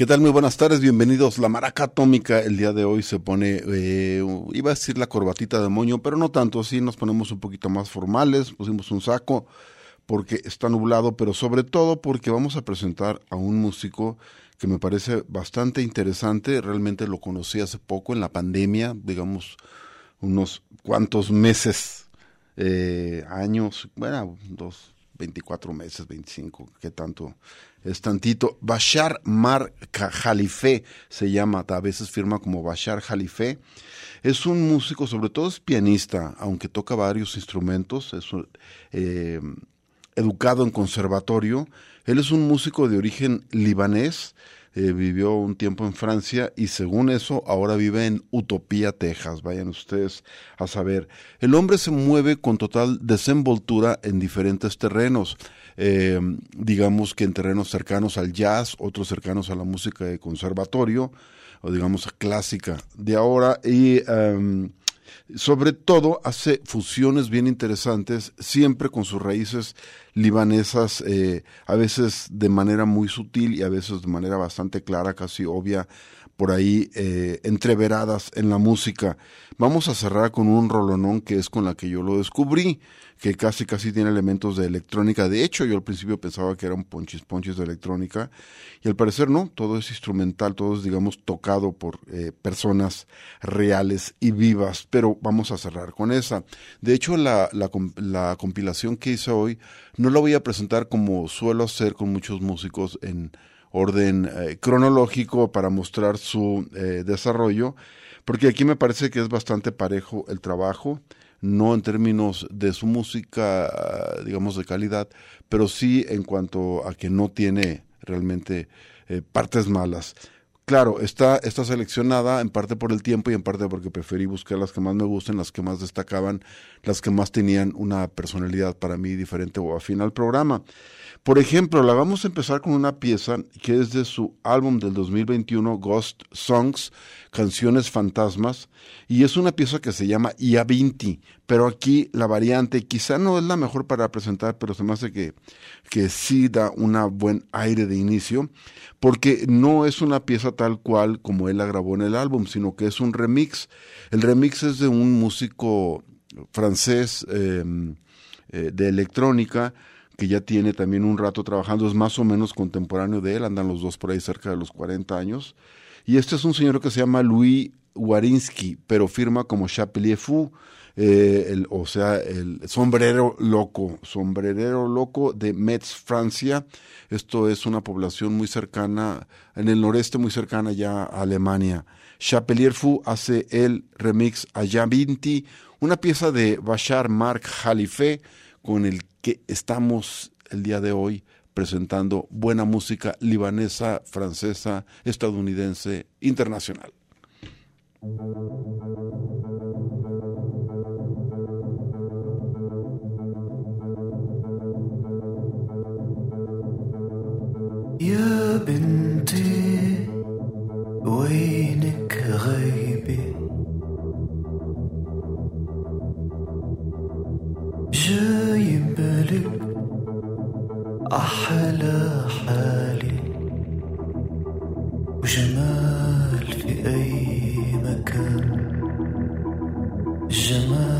¿Qué tal? Muy buenas tardes, bienvenidos. La maraca atómica el día de hoy se pone, eh, iba a decir la corbatita de moño, pero no tanto, sí nos ponemos un poquito más formales, pusimos un saco porque está nublado, pero sobre todo porque vamos a presentar a un músico que me parece bastante interesante, realmente lo conocí hace poco en la pandemia, digamos unos cuantos meses, eh, años, bueno, dos, 24 meses, 25, qué tanto es tantito. Bashar Mar Jalife se llama, a veces firma como Bashar Jalife. Es un músico, sobre todo es pianista, aunque toca varios instrumentos, es eh, educado en conservatorio. Él es un músico de origen libanés, eh, vivió un tiempo en Francia y según eso ahora vive en Utopía, Texas. Vayan ustedes a saber. El hombre se mueve con total desenvoltura en diferentes terrenos. Eh, digamos que en terrenos cercanos al jazz, otros cercanos a la música de conservatorio, o digamos clásica de ahora, y em, sobre todo hace fusiones bien interesantes, siempre con sus raíces libanesas, eh, a veces de manera muy sutil y a veces de manera bastante clara, casi obvia, por ahí eh, entreveradas en la música. Vamos a cerrar con un rolonón que es con la que yo lo descubrí que casi casi tiene elementos de electrónica. De hecho, yo al principio pensaba que eran ponchis ponchis de electrónica y al parecer no, todo es instrumental, todo es digamos tocado por eh, personas reales y vivas, pero vamos a cerrar con esa. De hecho, la, la, la compilación que hice hoy no la voy a presentar como suelo hacer con muchos músicos en orden eh, cronológico para mostrar su eh, desarrollo, porque aquí me parece que es bastante parejo el trabajo no en términos de su música, digamos, de calidad, pero sí en cuanto a que no tiene realmente eh, partes malas. Claro, está, está seleccionada en parte por el tiempo y en parte porque preferí buscar las que más me gusten, las que más destacaban, las que más tenían una personalidad para mí diferente o afín al programa. Por ejemplo, la vamos a empezar con una pieza que es de su álbum del 2021, Ghost Songs, Canciones Fantasmas, y es una pieza que se llama Iavinti, pero aquí la variante quizá no es la mejor para presentar, pero se me hace que, que sí da un buen aire de inicio, porque no es una pieza tal cual como él la grabó en el álbum, sino que es un remix. El remix es de un músico francés eh, eh, de electrónica, que ya tiene también un rato trabajando, es más o menos contemporáneo de él, andan los dos por ahí cerca de los 40 años. Y este es un señor que se llama Louis Warinsky, pero firma como Chapelier Fou, eh, o sea, el sombrero loco, sombrerero loco de Metz, Francia. Esto es una población muy cercana, en el noreste muy cercana ya a Alemania. Chapelier Fou hace el remix a Vinti, una pieza de Bashar Mark Jalife, con el que estamos el día de hoy presentando buena música libanesa, francesa, estadounidense, internacional. جايب بالك أحلى حالي. وجمال في أي مكان. جمال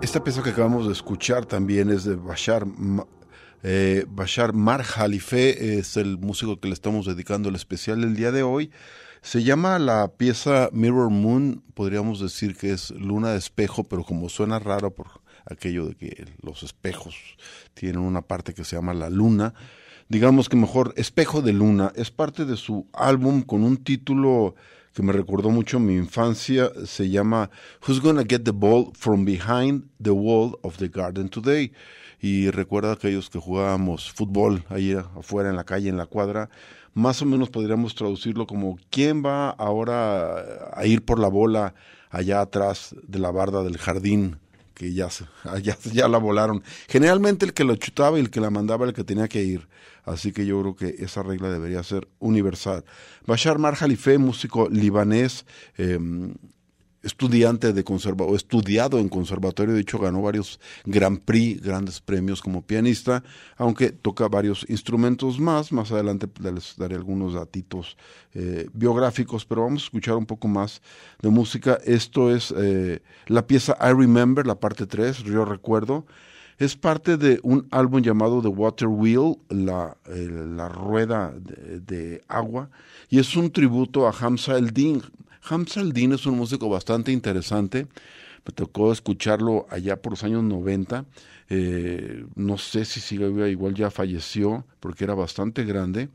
Esta pieza que acabamos de escuchar también es de Bashar, eh, Bashar Mar Jalife, es el músico que le estamos dedicando el especial el día de hoy. Se llama la pieza Mirror Moon, podríamos decir que es luna de espejo, pero como suena raro por aquello de que los espejos tienen una parte que se llama la luna, digamos que mejor Espejo de Luna, es parte de su álbum con un título que me recordó mucho mi infancia, se llama Who's Gonna Get the Ball from Behind the Wall of the Garden Today. Y recuerda aquellos que jugábamos fútbol ahí afuera en la calle, en la cuadra, más o menos podríamos traducirlo como ¿quién va ahora a ir por la bola allá atrás de la barda del jardín? Que ya, ya, ya la volaron. Generalmente el que lo chutaba y el que la mandaba era el que tenía que ir. Así que yo creo que esa regla debería ser universal. Bashar Mar Jalife, músico libanés, eh, estudiante de conserva o estudiado en conservatorio, de hecho ganó varios Grand Prix, grandes premios como pianista, aunque toca varios instrumentos más. Más adelante les daré algunos datitos eh, biográficos, pero vamos a escuchar un poco más de música. Esto es eh, la pieza I Remember, la parte 3, yo recuerdo. Es parte de un álbum llamado The Water Wheel, la, eh, rueda de, de agua, y es un tributo a Hamza el-Din. Hamza el-Din es un músico bastante interesante, me tocó escucharlo allá por los años 90, eh, no sé si sigue igual ya falleció, porque era bastante grande,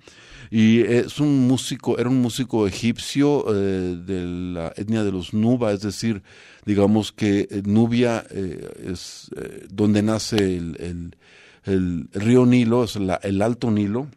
y es un músico, era un músico egipcio eh, de la etnia de los Nuba, es decir, digamos que eh, Nubia es donde nace el, río Nilo, es el Alto Nilo,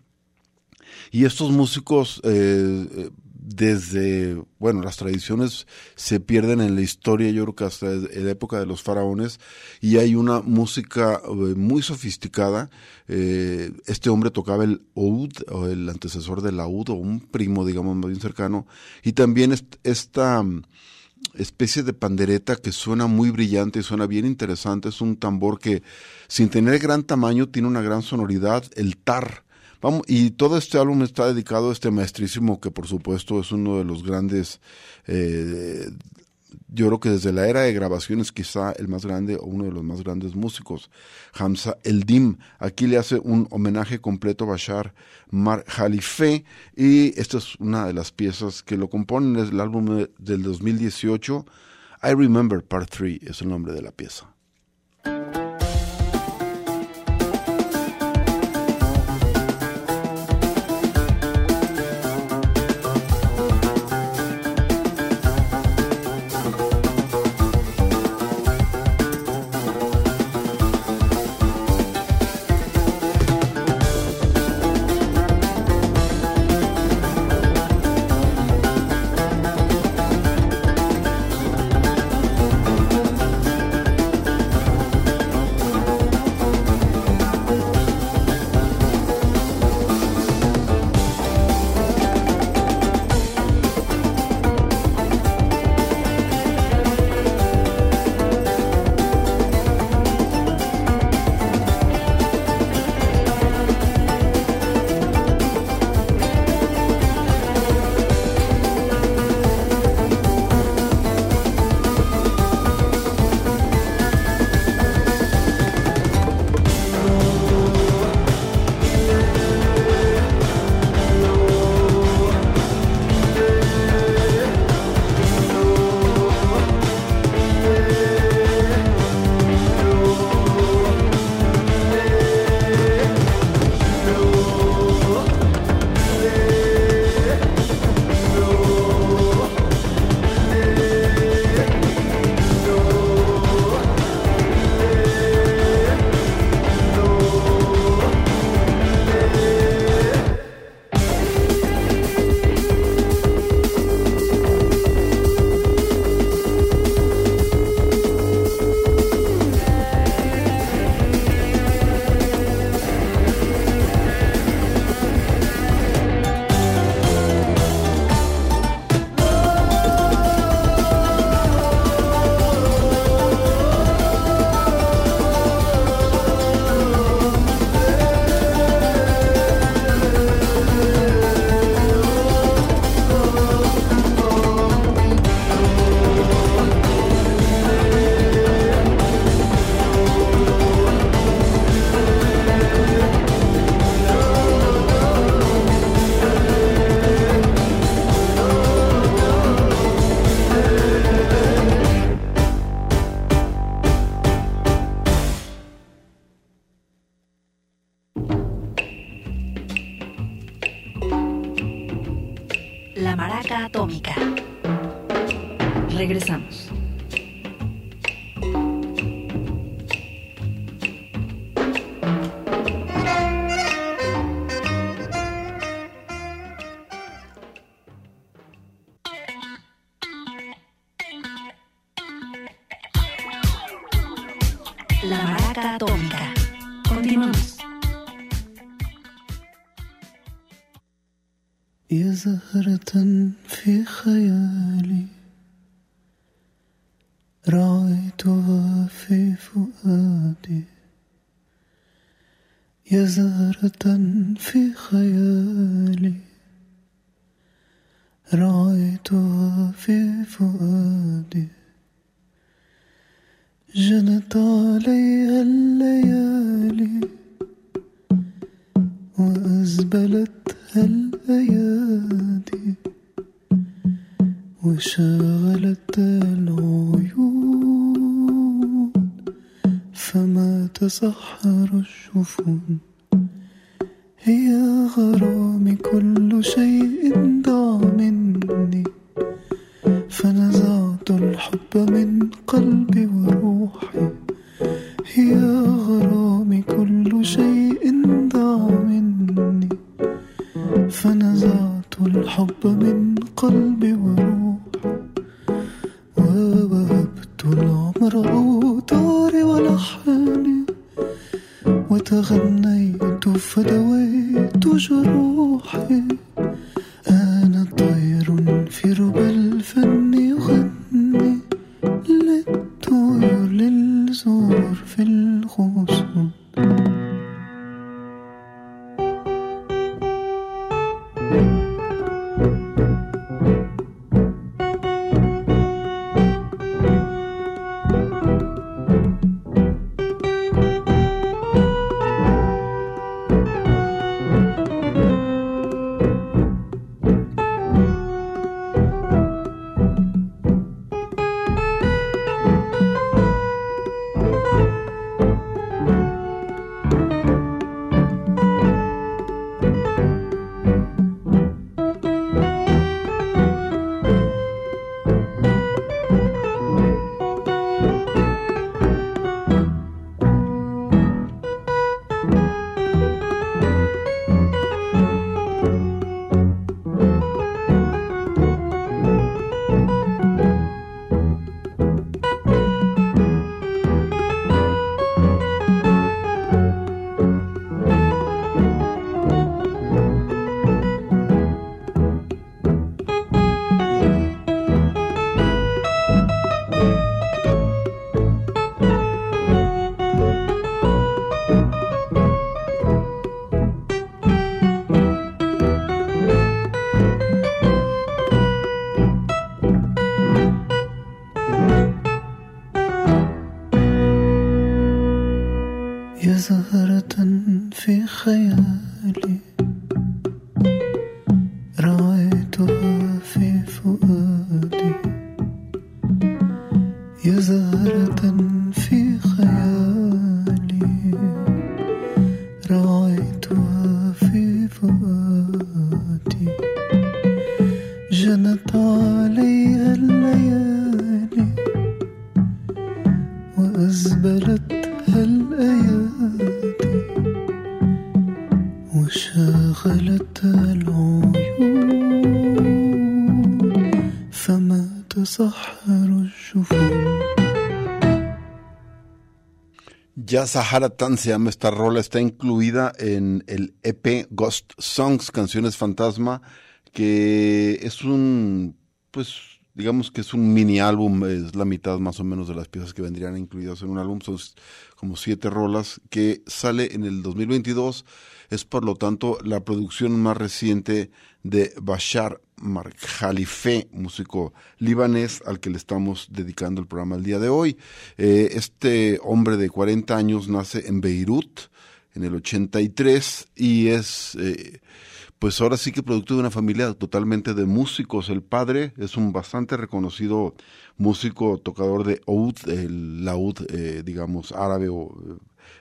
y estos músicos eh, desde, bueno, las tradiciones se pierden en la historia, yo creo que hasta la época de los faraones, y hay una música eh, muy sofisticada. Eh, este hombre tocaba el oud, o el antecesor del laúd, o un primo, digamos, más bien cercano, y también esta mm, especie de pandereta que suena muy brillante y suena bien interesante, es un tambor que sin tener gran tamaño tiene una gran sonoridad, el tar, Vamos, y todo este álbum está dedicado a este maestrísimo que por supuesto es uno de los grandes, eh, yo creo que desde la era de grabaciones quizá el más grande o uno de los más grandes músicos, Hamza Eldim. Aquí le hace un homenaje completo a Bashar Mar Jalife y esta es una de las piezas que lo componen, es el álbum del 2018. I Remember Part 3 es el nombre de la pieza. زهرة في خيالي. رعيتها في فؤادي. جنت عليها الليالي. وأزبلتها الأيادي وشغلت العيون. فما تسحر الشفون. هي غرامي كل شيء ضاع مني فنزعت الحب من قلبي وروحي. هي غرامي كل شيء ضاع مني فنزعت الحب Ya Sahara Tan se llama esta rola, está incluida en el EP Ghost Songs, Canciones Fantasma, que es un, pues, digamos que es un mini álbum, es la mitad más o menos de las piezas que vendrían incluidas en un álbum, son como siete rolas, que sale en el 2022, es por lo tanto la producción más reciente de Bashar Khalife, músico libanés al que le estamos dedicando el programa el día de hoy. Eh, este hombre de 40 años nace en Beirut en el 83 y es, eh, pues ahora sí que producto de una familia totalmente de músicos. El padre es un bastante reconocido músico, tocador de oud, el laúd, eh, digamos, árabe o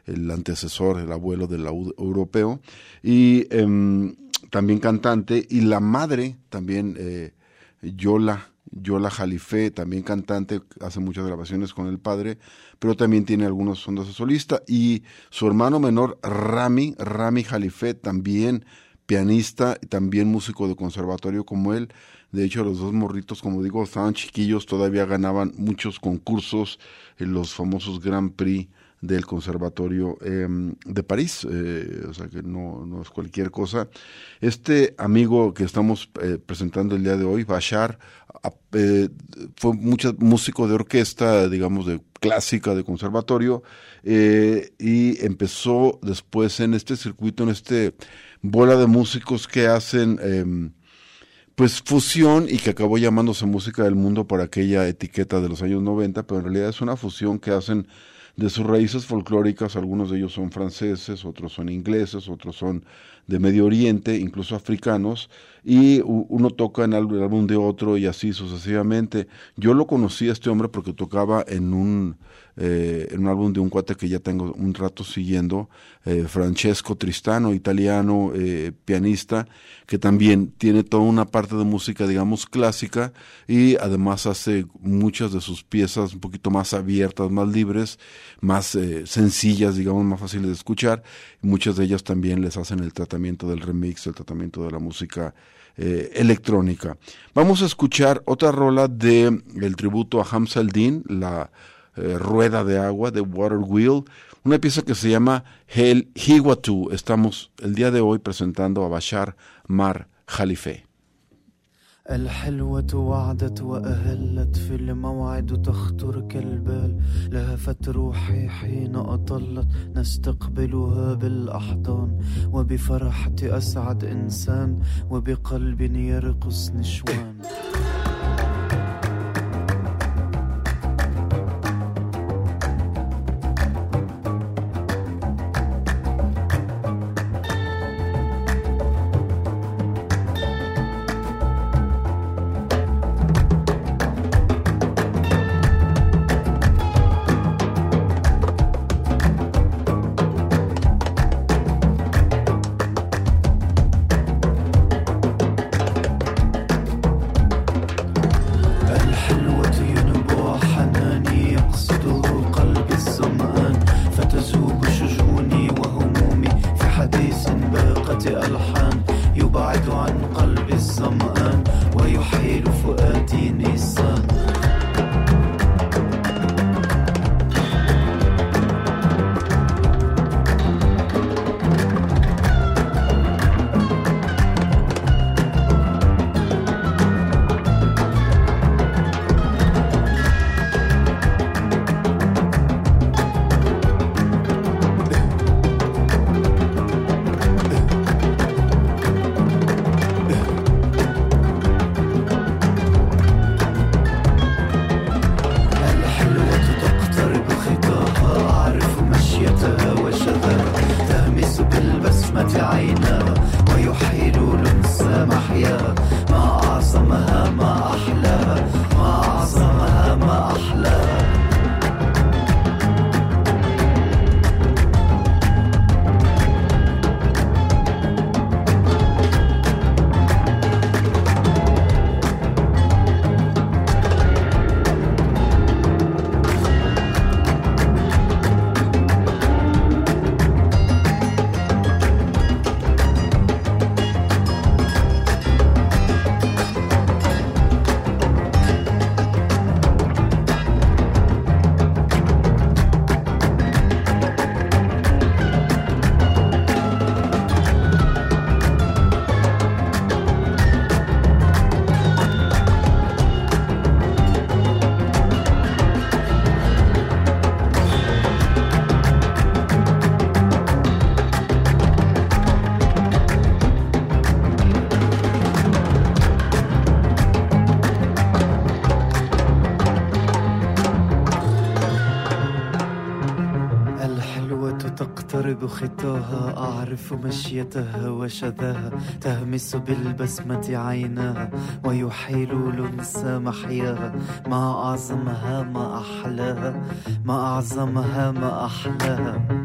el antecesor, el abuelo del laúd europeo. Y em, también cantante, y la madre también, eh, Yola, Yola Jalife, también cantante, hace muchas grabaciones con el padre, pero también tiene algunos ondas de solista, y su hermano menor, Rami, Rami Jalife, también pianista, y también músico de conservatorio como él, de hecho, los dos morritos, como digo, estaban chiquillos, todavía ganaban muchos concursos en los famosos Grand Prix del Conservatorio eh, de París, eh, o sea que no, no, es cualquier cosa. Este amigo que estamos eh, presentando el día de hoy, Bashar, fue mucho músico de orquesta, digamos, de clásica, de conservatorio, y empezó después en este circuito, en este bola de músicos que hacen em, pues fusión y que acabó llamándose música del mundo por aquella etiqueta de los años 90, pero en realidad es una fusión que hacen de sus raíces folclóricas, algunos de ellos son franceses, otros son ingleses, otros son de Medio Oriente, incluso africanos, y uno toca en el álbum de otro y así sucesivamente. Yo lo conocí a este hombre porque tocaba en un, eh, en un álbum de un cuate que ya tengo un rato siguiendo, eh, Francesco Tristano, italiano, eh, pianista, que también tiene toda una parte de música, digamos, clásica y además hace muchas de sus piezas un poquito más abiertas, más libres, más sencillas, digamos, más fáciles de escuchar. Muchas de ellas también les hacen el tratamiento del remix, el tratamiento de la música eh, electrónica. Vamos a escuchar otra rola de el tributo a Hamza al-Din, la eh, rueda de agua de Water Wheel, una pieza que se llama El Hiwatu. Estamos el día de hoy presentando a Bashar Mar Khalife. الحلوة وعدت وأهلت في الموعد تخطر كالبال لهفت روحي حين أطلت نستقبلها بالأحضان. وبفرحة أسعد إنسان وبقلب يرقص نشوان. خطاها أعرف مشيتها وشذاها. تهمس بالبسمة عيناها ويحيل لنسى محياها. ما أعظمها ما أحلاها. ما أعظمها ما أحلاها.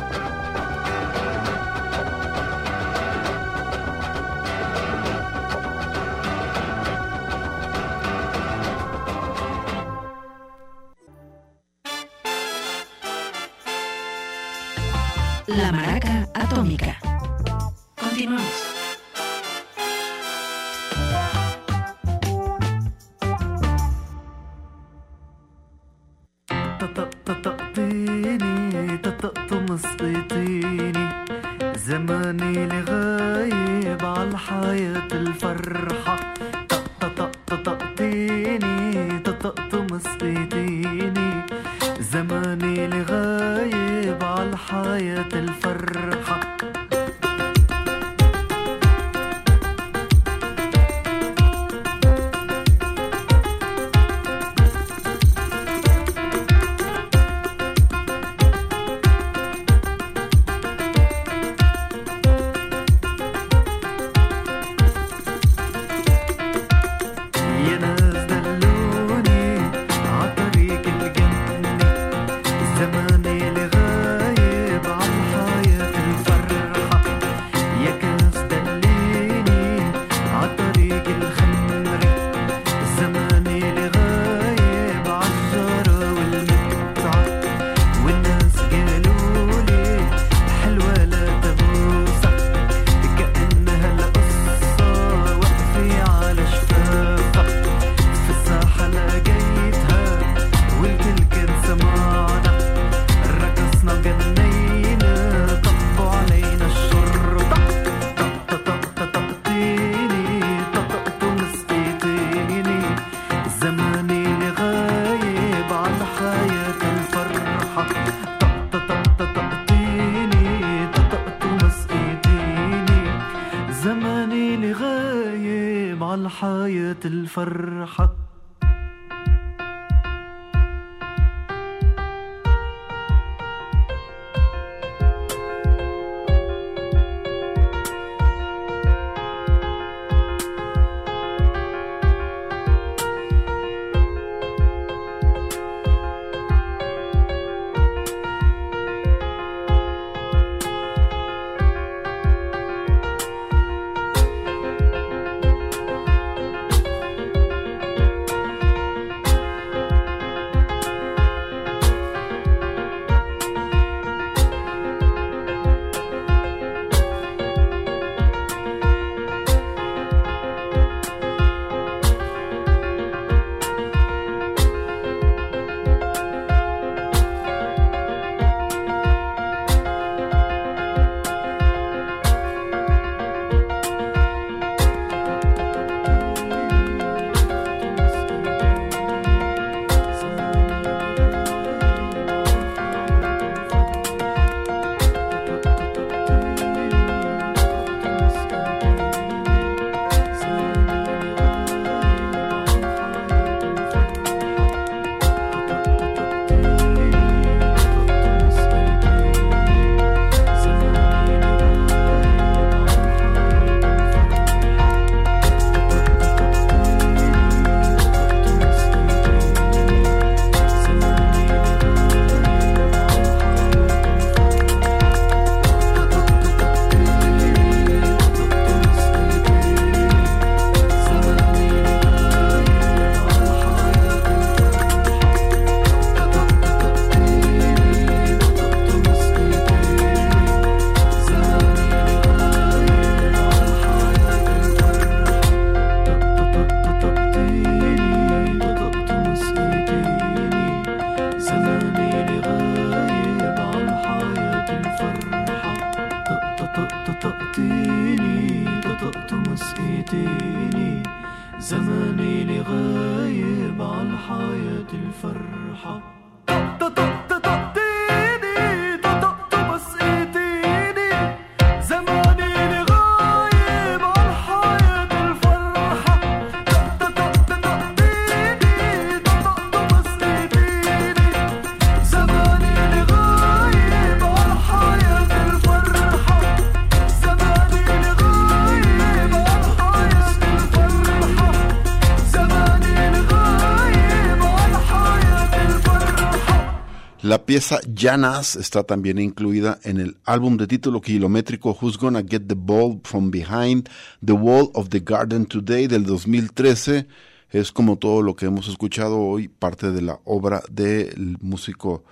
La pieza Janas está también incluida en el álbum de título kilométrico Who's Gonna Get the Ball from Behind the Wall of the Garden Today del 2013. Es como todo lo que hemos escuchado hoy, parte de la obra del músico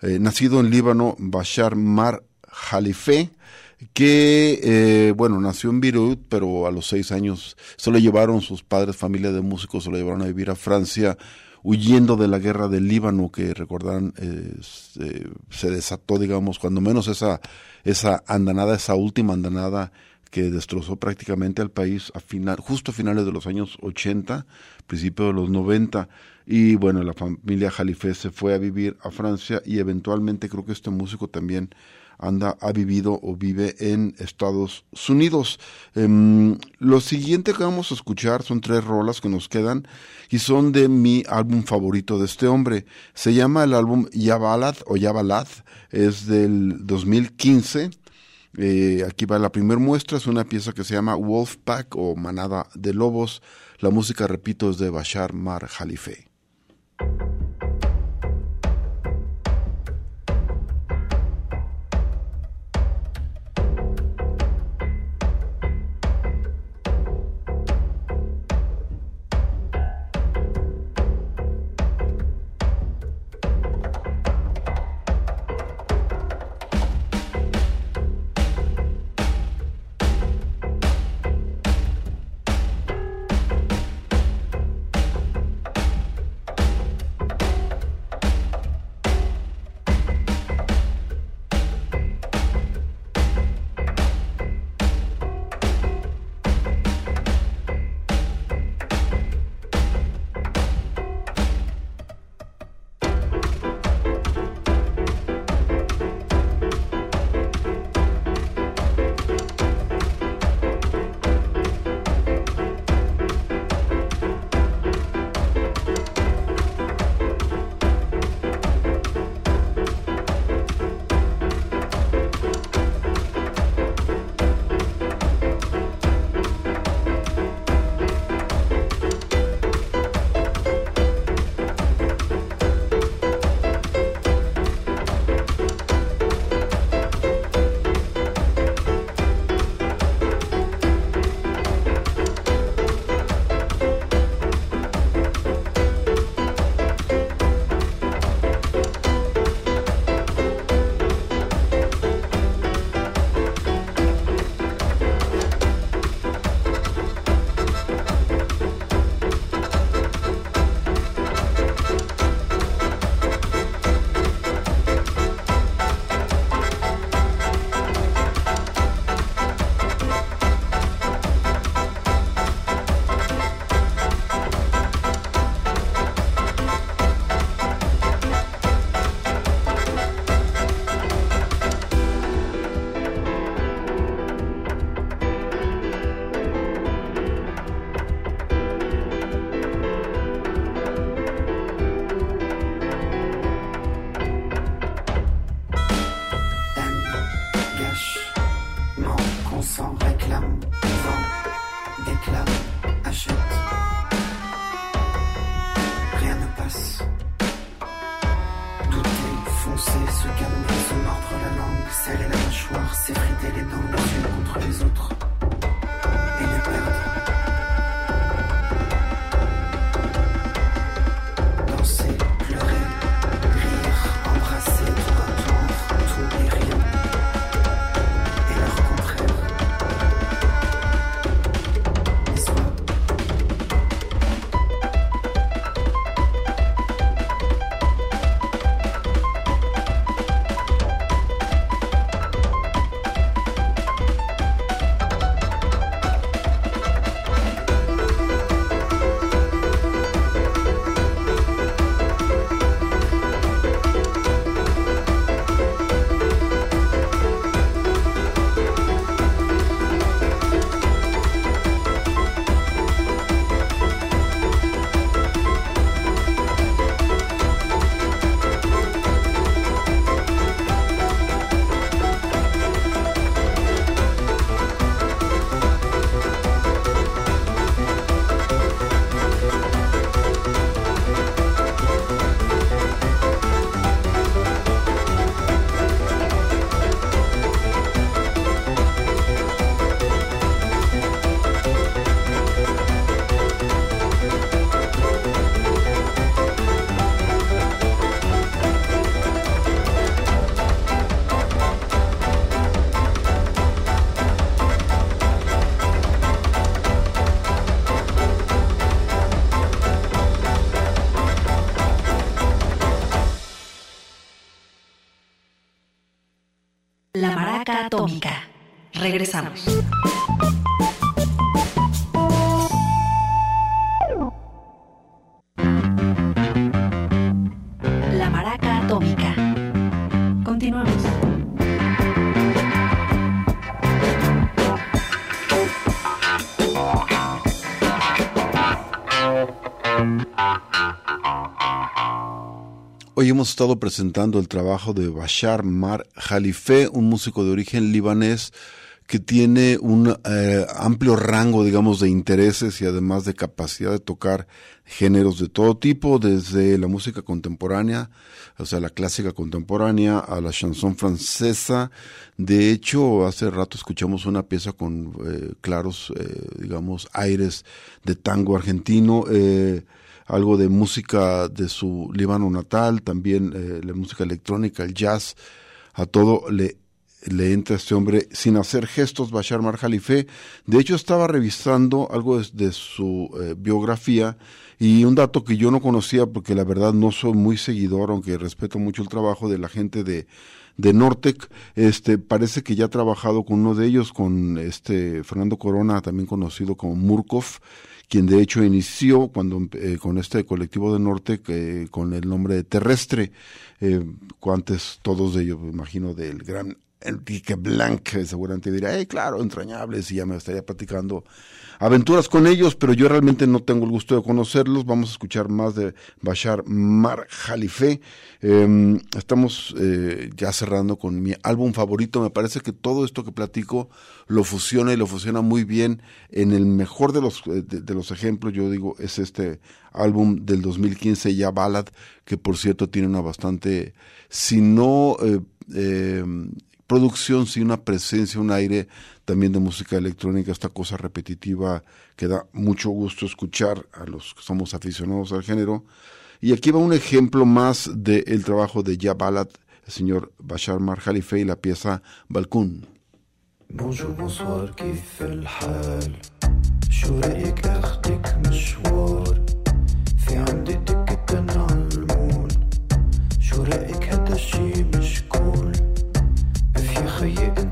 eh, nacido en Líbano, Bashar Mar Jalife, que, eh, bueno, nació en Beirut, pero a los seis años se lo llevaron sus padres, familia de músicos, se lo llevaron a vivir a Francia huyendo de la guerra del Líbano, que recordarán eh, se, desató, digamos, cuando menos esa, esa andanada, esa última andanada que destrozó prácticamente al país a final, justo a finales de los años 80, principio de los 90. Y bueno, la familia Jalife se fue a vivir a Francia y eventualmente creo que este músico también anda, ha vivido o vive en Estados Unidos. Em, lo siguiente que vamos a escuchar son tres rolas que nos quedan y son de mi álbum favorito de este hombre. Se llama el álbum Yabalad o Yabalad, es del 2015. Eh, aquí va la primera muestra, es una pieza que se llama Wolfpack o Manada de Lobos. La música, repito, es de Bashar Mar Jalife. Hoy hemos estado presentando el trabajo de Bashar Mar Jalife, un músico de origen libanés que tiene un eh, amplio rango, digamos, de intereses y además de capacidad de tocar géneros de todo tipo, desde la música contemporánea, o sea, la clásica contemporánea, a la chanson francesa. De hecho, hace rato escuchamos una pieza con eh, claros, eh, digamos, aires de tango argentino. Algo de música de su Líbano natal, también eh, la música electrónica, el jazz, a todo le, le entra este hombre sin hacer gestos, Bashar Mar Jalife. De hecho, estaba revisando algo de, de su eh, biografía y un dato que yo no conocía porque la verdad no soy muy seguidor, aunque respeto mucho el trabajo de la gente de de Nortec, este parece que ya ha trabajado con uno de ellos, con este Fernando Corona, también conocido como Murkov, quien de hecho inició cuando eh, con este colectivo de Norte eh, con el nombre de Terrestre, eh, antes todos ellos, me imagino, del gran Enrique Blanc, seguramente dirá, hey, claro, entrañables, y ya me estaría platicando aventuras con ellos, pero yo realmente no tengo el gusto de conocerlos. Vamos a escuchar más de Bashar Mar Jalife. Eh, estamos eh, ya cerrando con mi álbum favorito. Me parece que todo esto que platico lo fusiona y lo fusiona muy bien. En el mejor de los, de, de los ejemplos, yo digo, es este álbum del 2015, Ya Ballad, que por cierto tiene una bastante, si no... Eh, eh, producción, sí una presencia, un aire también de música electrónica, esta cosa repetitiva que da mucho gusto escuchar a los que somos aficionados al género. Y aquí va un ejemplo más del trabajo de Ya Ballad, el señor Bashar Mar Jalife y la pieza Balkun. Bonjour, bonsoir, كيف الحال؟ شو رأيك اخدك مشوار؟ في عندي تكتن عالمول شو رأيك هذا الشي مش كول؟ you.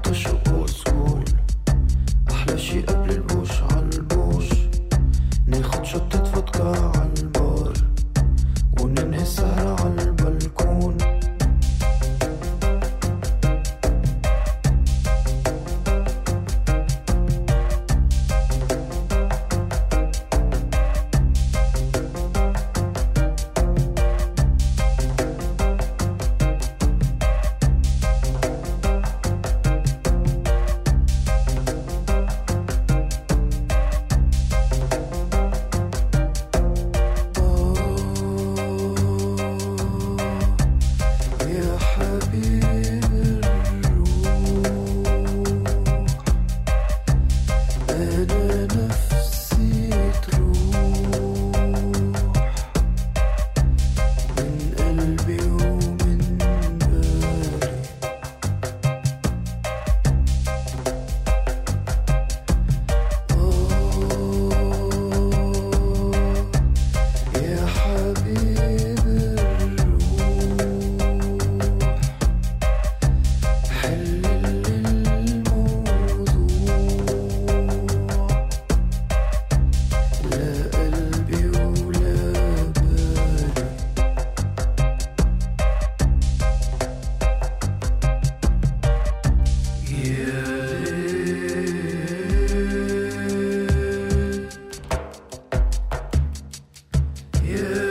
You.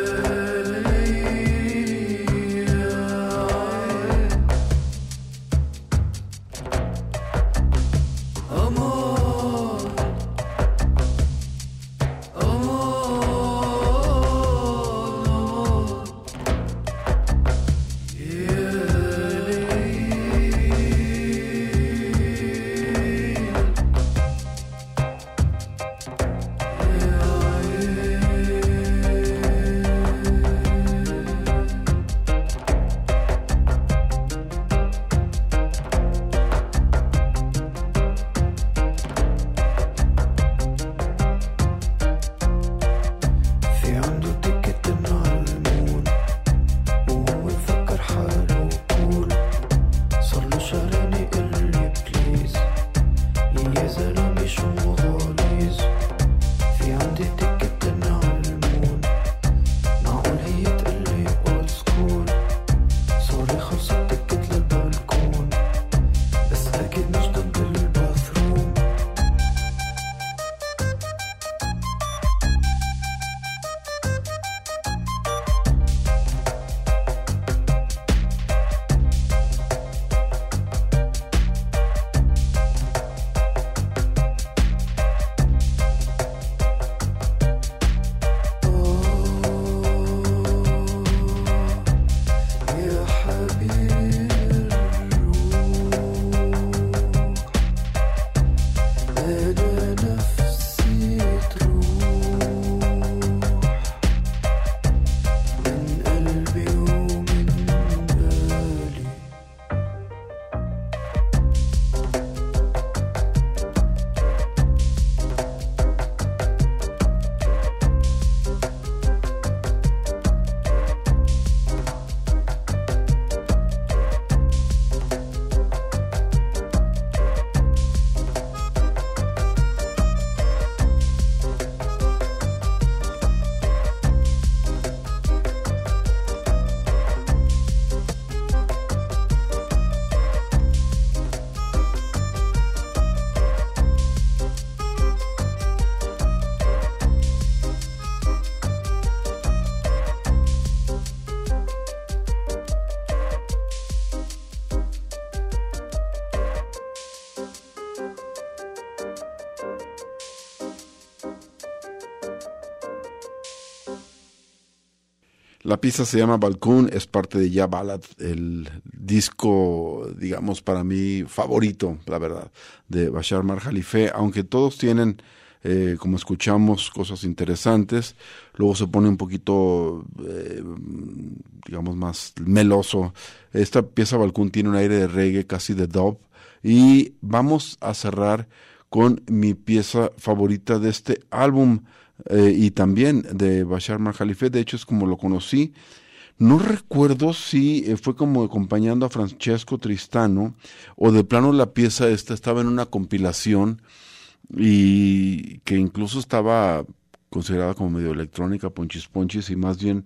La pieza se llama Balcón, es parte de Ya Ballad, el disco, digamos, para mí favorito, la verdad, de Bashar Mar Khalife, aunque todos tienen, eh, como escuchamos, cosas interesantes, luego se pone un poquito, eh, digamos, más meloso. Esta pieza Balcón tiene un aire de reggae, casi de dub, y vamos a cerrar con mi pieza favorita de este álbum eh, y también de Bashar Mar Khalife, de hecho es como lo conocí. No recuerdo si eh, fue como acompañando a Francesco Tristano o de plano la pieza esta estaba en una compilación y que incluso estaba considerada como medio electrónica, ponchis ponchis y más bien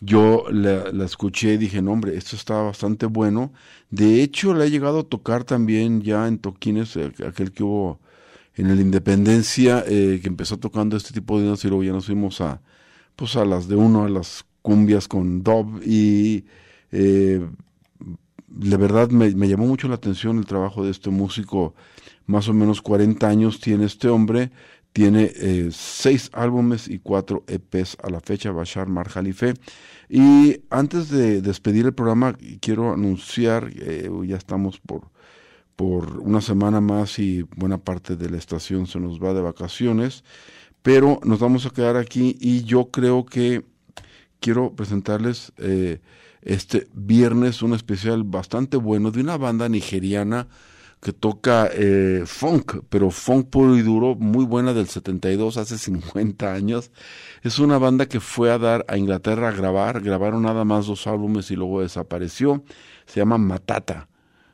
yo la, la, escuché y dije, no hombre, esto está bastante bueno. De hecho, la he llegado a tocar también ya en toquines, eh, aquel que hubo en el Independencia, eh, que empezó tocando este tipo de dinero y luego ya nos fuimos a, pues a las de uno, a las cumbias con Dub y eh, verdad me, me, llamó mucho la atención el trabajo de este músico, más o menos 40 años tiene este hombre, tiene eh, seis álbumes y cuatro EPs a la fecha, Bashar Mar Khalife. Y antes de despedir el programa, quiero anunciar, eh, ya estamos por, por una semana más y buena parte de la estación se nos va de vacaciones, pero nos vamos a quedar aquí y yo creo que quiero presentarles eh, este viernes un especial bastante bueno de una banda nigeriana que toca eh, funk, pero funk puro y duro, muy buena del 72, hace 50 años. Es una banda que fue a dar a Inglaterra a grabar, grabaron nada más dos álbumes y luego desapareció. Se llama Matata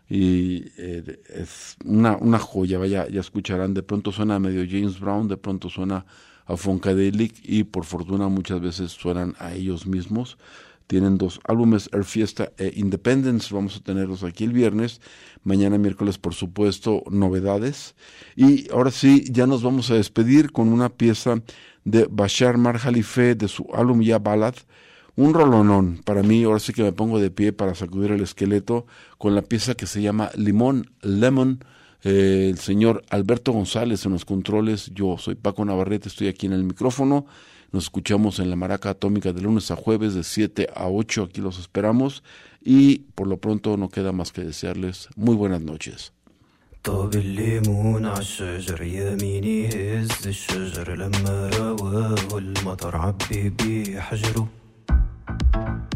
y eh, es una, una joya, vaya, ya escucharán, de pronto suena medio James Brown, de pronto suena a Funkadelic y por fortuna muchas veces suenan a ellos mismos. Tienen dos álbumes, Air Fiesta e Independence, vamos a tenerlos aquí el viernes, mañana miércoles por supuesto novedades. Y ahora sí, ya nos vamos a despedir con una pieza de Bashar Mar Khalife de su álbum Ya Ballad, un rolonón. Para mí, ahora sí que me pongo de pie para sacudir el esqueleto con la pieza que se llama Limón, Lemon. Eh, el señor Alberto González en los controles. Yo soy Paco Navarrete, estoy aquí en el micrófono. Nos escuchamos en la Maraca Atómica de lunes a jueves de 7 a 8. Aquí los esperamos. Y por lo pronto no queda más que desearles muy buenas noches. طاب الليمون عالشجر يميني هز الشجر لما رواه المطر عبي بيه حجره Thank you